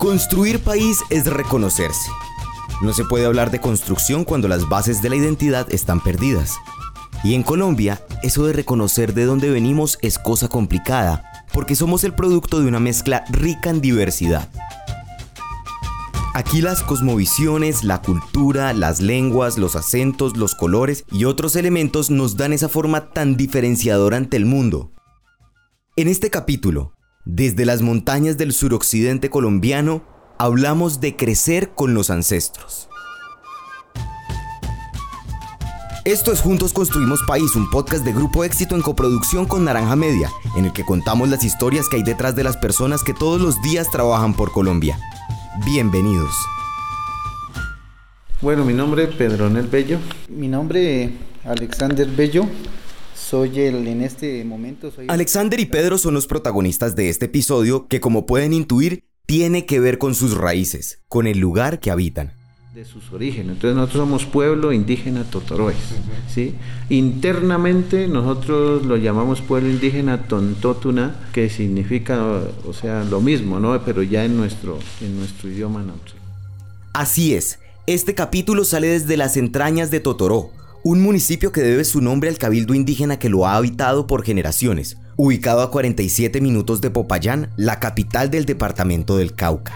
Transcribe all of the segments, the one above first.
Construir país es reconocerse. No se puede hablar de construcción cuando las bases de la identidad están perdidas. Y en Colombia, eso de reconocer de dónde venimos es cosa complicada, porque somos el producto de una mezcla rica en diversidad. Aquí las cosmovisiones, la cultura, las lenguas, los acentos, los colores y otros elementos nos dan esa forma tan diferenciadora ante el mundo. En este capítulo, desde las montañas del suroccidente colombiano, hablamos de crecer con los ancestros. Esto es Juntos Construimos País, un podcast de Grupo Éxito en coproducción con Naranja Media, en el que contamos las historias que hay detrás de las personas que todos los días trabajan por Colombia. Bienvenidos. Bueno, mi nombre es Pedronel Bello. Mi nombre Alexander Bello. Soy el en este momento soy Alexander y Pedro son los protagonistas de este episodio que como pueden intuir tiene que ver con sus raíces, con el lugar que habitan de sus orígenes. Entonces nosotros somos pueblo indígena Totoroes, ¿sí? Internamente nosotros lo llamamos pueblo indígena Tontotuna, que significa, o sea, lo mismo, ¿no? Pero ya en nuestro, en nuestro idioma náutico. Así es, este capítulo sale desde las entrañas de Totoró, un municipio que debe su nombre al cabildo indígena que lo ha habitado por generaciones, ubicado a 47 minutos de Popayán, la capital del departamento del Cauca.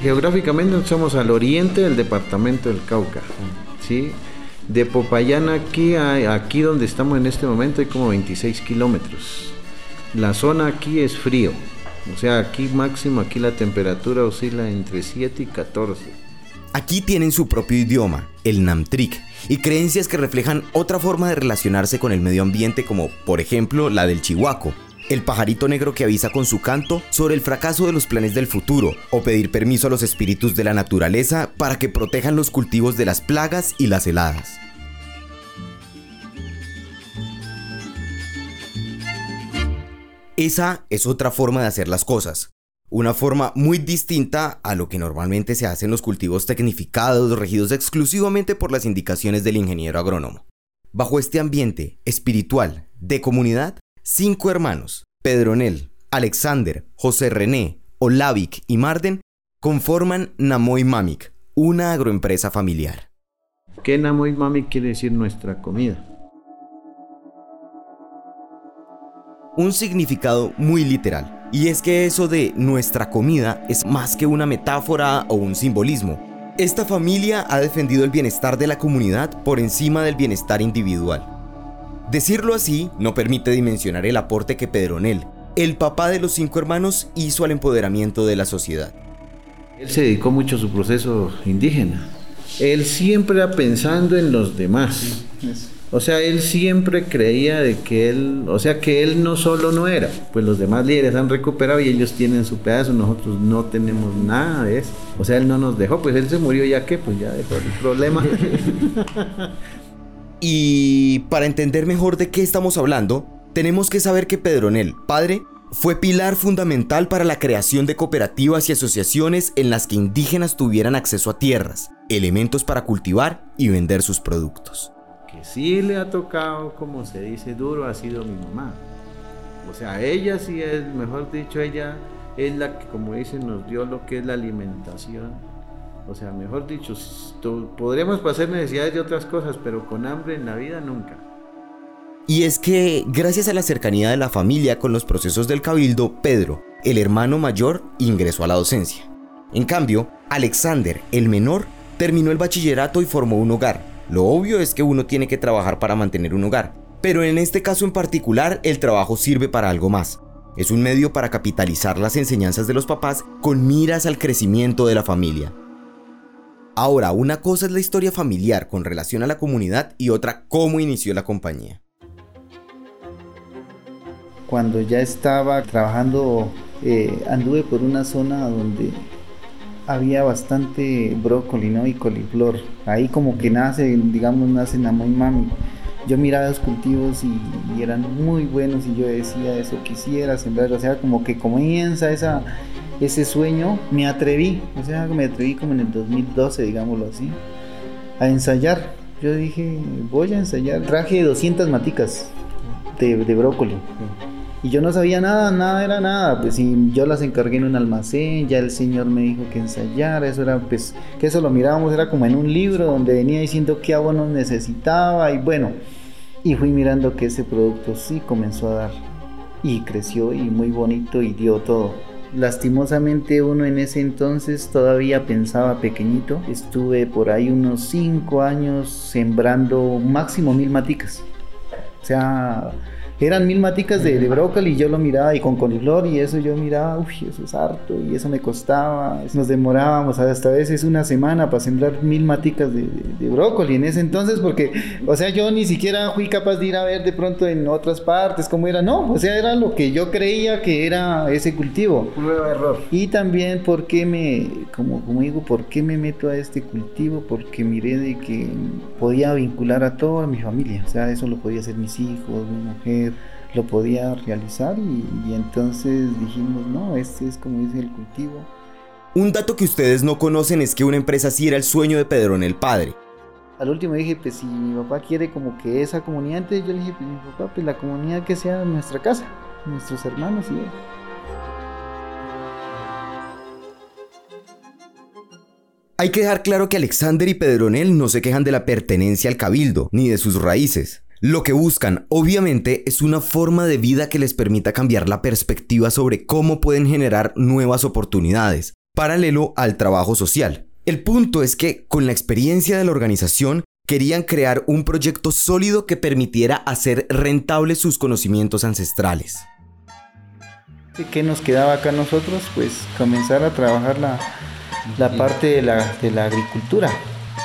Geográficamente estamos al oriente del departamento del Cauca, ¿sí? De Popayán aquí, aquí donde estamos en este momento hay como 26 kilómetros. La zona aquí es frío, o sea, aquí máximo, aquí la temperatura oscila entre 7 y 14. Aquí tienen su propio idioma, el Namtrik, y creencias que reflejan otra forma de relacionarse con el medio ambiente como, por ejemplo, la del chihuaco, el pajarito negro que avisa con su canto sobre el fracaso de los planes del futuro, o pedir permiso a los espíritus de la naturaleza para que protejan los cultivos de las plagas y las heladas. Esa es otra forma de hacer las cosas. Una forma muy distinta a lo que normalmente se hace en los cultivos tecnificados regidos exclusivamente por las indicaciones del ingeniero agrónomo. Bajo este ambiente espiritual de comunidad, Cinco hermanos, Pedronel, Alexander, José René, Olavic y Marden, conforman Namoy Mamic, una agroempresa familiar. ¿Qué Namoy Mamic quiere decir nuestra comida? Un significado muy literal, y es que eso de nuestra comida es más que una metáfora o un simbolismo. Esta familia ha defendido el bienestar de la comunidad por encima del bienestar individual. Decirlo así no permite dimensionar el aporte que Pedronel, el papá de los cinco hermanos, hizo al empoderamiento de la sociedad. Él se dedicó mucho a su proceso indígena. Él siempre era pensando en los demás. O sea, él siempre creía de que él, o sea, que él no solo no era, pues los demás líderes han recuperado y ellos tienen su pedazo, nosotros no tenemos nada de eso. O sea, él no nos dejó, pues él se murió ya que, pues ya dejó el problema. Y para entender mejor de qué estamos hablando, tenemos que saber que Pedronel, padre, fue pilar fundamental para la creación de cooperativas y asociaciones en las que indígenas tuvieran acceso a tierras, elementos para cultivar y vender sus productos. Que sí le ha tocado, como se dice, duro ha sido mi mamá. O sea, ella sí es, mejor dicho, ella es la que, como dicen, nos dio lo que es la alimentación o sea, mejor dicho, podremos pasar necesidades de otras cosas, pero con hambre en la vida nunca. Y es que, gracias a la cercanía de la familia con los procesos del cabildo, Pedro, el hermano mayor, ingresó a la docencia. En cambio, Alexander, el menor, terminó el bachillerato y formó un hogar. Lo obvio es que uno tiene que trabajar para mantener un hogar, pero en este caso en particular el trabajo sirve para algo más. Es un medio para capitalizar las enseñanzas de los papás con miras al crecimiento de la familia. Ahora, una cosa es la historia familiar con relación a la comunidad y otra cómo inició la compañía. Cuando ya estaba trabajando, eh, anduve por una zona donde había bastante brócoli ¿no? y coliflor. Ahí como que nace, digamos, nace muy Mami. Yo miraba los cultivos y, y, eran muy buenos y yo decía eso quisiera sembrar. O sea, como que comienza esa ese sueño, me atreví, o sea, me atreví como en el 2012, digámoslo así, a ensayar. Yo dije, voy a ensayar. Traje 200 maticas de, brócoli. Y yo no sabía nada, nada era nada. Pues y yo las encargué en un almacén, ya el señor me dijo que ensayara, eso era pues, que eso lo mirábamos, era como en un libro donde venía diciendo qué abonos necesitaba y bueno, y fui mirando que ese producto sí comenzó a dar y creció y muy bonito y dio todo. Lastimosamente uno en ese entonces todavía pensaba pequeñito. Estuve por ahí unos 5 años sembrando máximo mil maticas. O sea, eran mil maticas de, de brócoli y yo lo miraba y con coliflor y eso yo miraba, uy, eso es harto y eso me costaba. Nos demorábamos hasta a veces una semana para sembrar mil maticas de, de, brócoli en ese entonces porque, o sea, yo ni siquiera fui capaz de ir a ver de pronto en otras partes cómo era, no, o sea, era lo que yo creía que era ese cultivo. Prueba error. Y también por qué me, como, como digo, por qué me meto a este cultivo, porque miré de que podía vincular a toda mi familia, o sea, eso lo podía hacer mis hijos, mi mujer lo podía realizar y, y, entonces dijimos, no, este es como dice el cultivo. Un dato que ustedes no conocen es que una empresa así era el sueño de Pedrón el padre. Al último dije, pues si mi papá quiere como que esa comunidad, entonces yo le dije, pues mi papá, pues la comunidad que sea nuestra casa, nuestros hermanos y él. Hay que dejar claro que Alexander y Pedronel no se quejan de la pertenencia al cabildo, ni de sus raíces. Lo que buscan, obviamente, es una forma de vida que les permita cambiar la perspectiva sobre cómo pueden generar nuevas oportunidades, paralelo al trabajo social. El punto es que, con la experiencia de la organización, querían crear un proyecto sólido que permitiera hacer rentables sus conocimientos ancestrales. ¿Qué nos quedaba acá a nosotros? Pues comenzar a trabajar la, la parte de la, de la agricultura.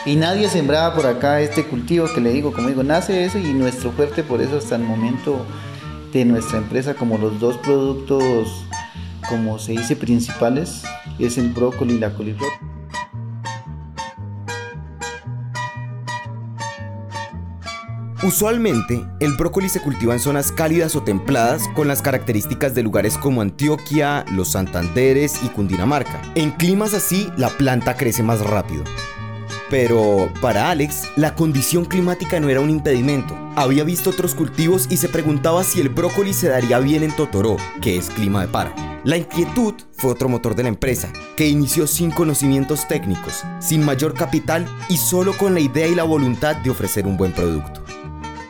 Y nadie sembraba por acá este cultivo que le digo, como digo, nace eso y nuestro fuerte por eso hasta el momento de nuestra empresa, como los dos productos, como se dice, principales, es el brócoli y la coliflor. Usualmente, el brócoli se cultiva en zonas cálidas o templadas con las características de lugares como Antioquia, los Santanderes y Cundinamarca. En climas así, la planta crece más rápido. Pero para Alex, la condición climática no era un impedimento. Había visto otros cultivos y se preguntaba si el brócoli se daría bien en Totoró, que es clima de paro. La inquietud fue otro motor de la empresa, que inició sin conocimientos técnicos, sin mayor capital y solo con la idea y la voluntad de ofrecer un buen producto.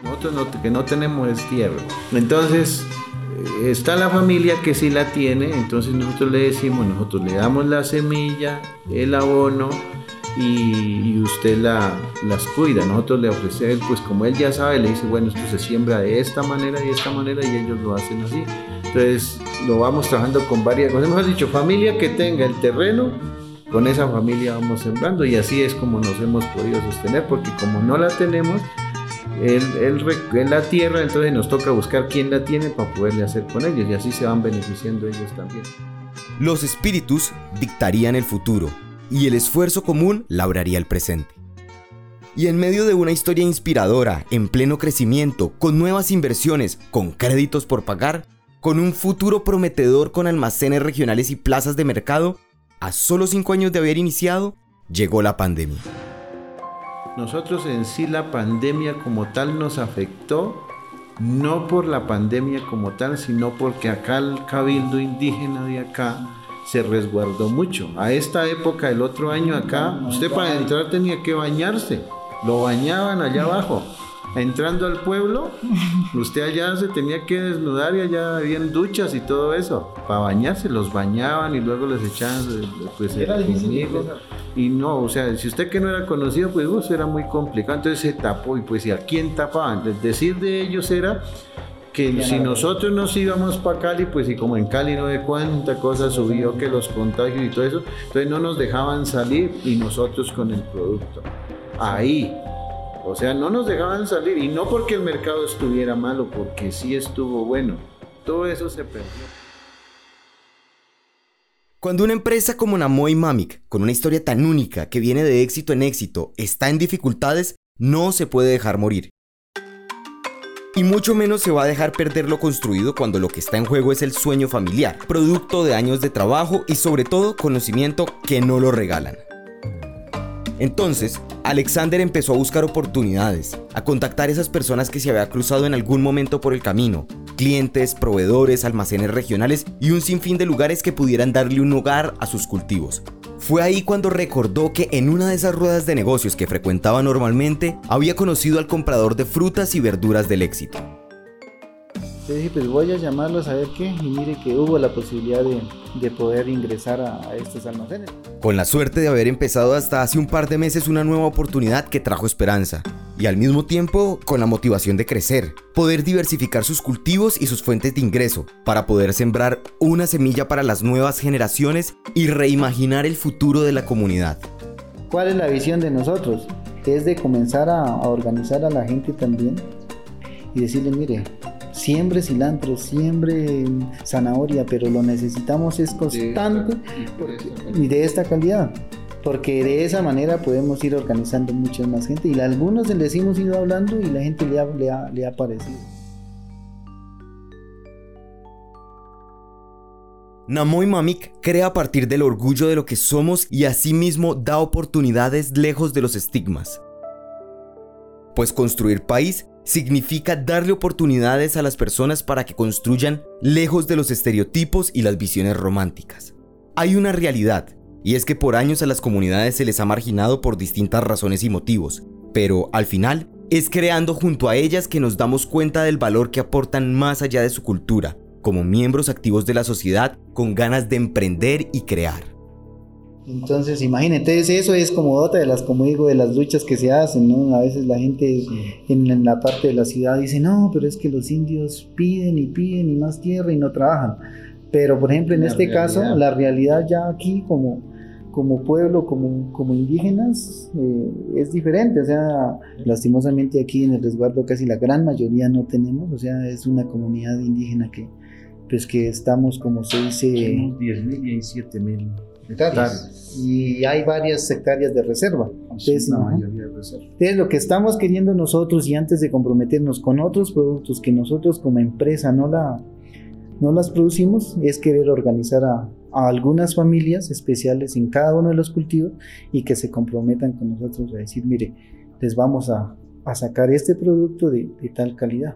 Nosotros no, que no tenemos es tierra. Entonces, está la familia que sí la tiene, entonces nosotros le decimos, nosotros le damos la semilla, el abono, y, y, usted la, las cuida. Nosotros le ofrecemos, pues como él ya sabe, le dice, bueno, esto se siembra de esta manera y de esta manera y ellos lo hacen así. Entonces lo vamos trabajando con varias cosas. Mejor dicho, familia que tenga el terreno, con esa familia vamos sembrando y así es como nos hemos podido sostener, porque como no la tenemos, él, él, él la tierra, entonces nos toca buscar quién la tiene para poderle hacer con ellos y así se van beneficiando ellos también. Los espíritus dictarían el futuro y el esfuerzo común labraría el presente. Y en medio de una historia inspiradora, en pleno crecimiento, con nuevas inversiones, con créditos por pagar, con un futuro prometedor con almacenes regionales y plazas de mercado, a solo cinco años de haber iniciado, llegó la pandemia. Nosotros en sí la pandemia como tal nos afectó, no por la pandemia como tal, sino porque acá el cabildo indígena de acá se resguardó mucho. A esta época, el otro año acá, usted para entrar tenía que bañarse. Lo bañaban allá abajo. Entrando al pueblo, usted allá se tenía que desnudar y allá habían duchas y todo eso. Para bañarse, los bañaban y luego les echaban pues, el conmigo. Y no, o sea, si usted que no era conocido, pues era muy complicado. Entonces se tapó y pues ¿y a quién tapaban? El decir de ellos era que si nosotros nos íbamos para Cali, pues y como en Cali no de cuánta cosa subió que los contagios y todo eso, entonces no nos dejaban salir y nosotros con el producto. Ahí. O sea, no nos dejaban salir y no porque el mercado estuviera malo, porque sí estuvo bueno. Todo eso se perdió. Cuando una empresa como Namoy Mamic, con una historia tan única que viene de éxito en éxito, está en dificultades, no se puede dejar morir. Y mucho menos se va a dejar perder lo construido cuando lo que está en juego es el sueño familiar, producto de años de trabajo y sobre todo conocimiento que no lo regalan. Entonces, Alexander empezó a buscar oportunidades, a contactar esas personas que se había cruzado en algún momento por el camino, clientes, proveedores, almacenes regionales y un sinfín de lugares que pudieran darle un hogar a sus cultivos. Fue ahí cuando recordó que en una de esas ruedas de negocios que frecuentaba normalmente había conocido al comprador de frutas y verduras del éxito. Le dije, pues voy a llamarlo a saber qué, y mire que hubo la posibilidad de, poder ingresar a, a, estos almacenes. Con la suerte de haber empezado hasta hace un par de meses una nueva oportunidad que trajo esperanza, y al mismo tiempo con la motivación de crecer, poder diversificar sus cultivos y sus fuentes de ingreso, para poder sembrar una semilla para las nuevas generaciones y reimaginar el futuro de la comunidad. ¿Cuál es la visión de nosotros? Es de comenzar a, a organizar a la gente también y decirle, mire, siembre cilantro, siembre zanahoria, pero lo necesitamos es constante y de esta calidad. Porque de esa manera podemos ir organizando mucha más gente. Y a algunos les hemos ido hablando y la gente le ha, le ha, le ha parecido. Namoy Mamik crea a partir del orgullo de lo que somos y asimismo da oportunidades lejos de los estigmas. Pues construir país significa darle oportunidades a las personas para que construyan lejos de los estereotipos y las visiones románticas. Hay una realidad, y es que por años a las comunidades se les ha marginado por distintas razones y motivos, pero al final es creando junto a ellas que nos damos cuenta del valor que aportan más allá de su cultura, como miembros activos de la sociedad con ganas de emprender y crear. Entonces, imagínate, eso es como otra de las, como digo, de las luchas que se hacen, ¿no? A veces la gente en, la parte de la ciudad dice, no, pero es que los indios piden y piden y más tierra y no trabajan. Pero, por ejemplo, en este caso, la realidad ya aquí como, como pueblo, como, como indígenas, eh, es diferente. O sea, lastimosamente aquí en el resguardo casi la gran mayoría no tenemos. O sea, es una comunidad indígena que, pues que estamos, como se dice... 10.000 y 7.000 y hay varias hectáreas de reserva. Entonces, lo que estamos queriendo nosotros y antes de comprometernos con otros productos que nosotros como empresa no, la, no las producimos, es querer organizar a, algunas familias especiales en cada uno de los cultivos y que se comprometan con nosotros a decir, mire, les vamos a, sacar este producto de, de tal calidad.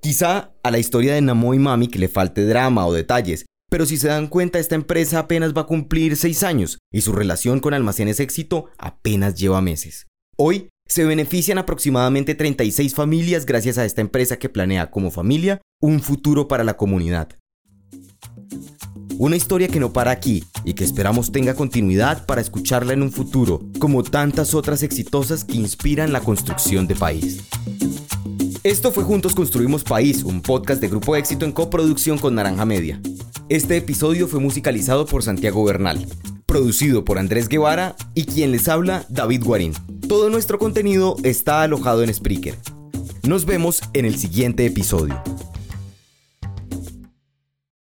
Quizá a la historia de Namo y Mami que le falte drama o detalles, pero si se dan cuenta esta empresa apenas va a cumplir 6 años y su relación con Almacenes Éxito apenas lleva meses. Hoy se benefician aproximadamente 36 familias gracias a esta empresa que planea como familia un futuro para la comunidad. Una historia que no para aquí y que esperamos tenga continuidad para escucharla en un futuro, como tantas otras exitosas que inspiran la construcción de país. Esto fue Juntos Construimos País, un podcast de Grupo Éxito en coproducción con Naranja Media. Este episodio fue musicalizado por Santiago Bernal, producido por Andrés Guevara y quien les habla, David Guarín. Todo nuestro contenido está alojado en Spreaker. Nos vemos en el siguiente episodio.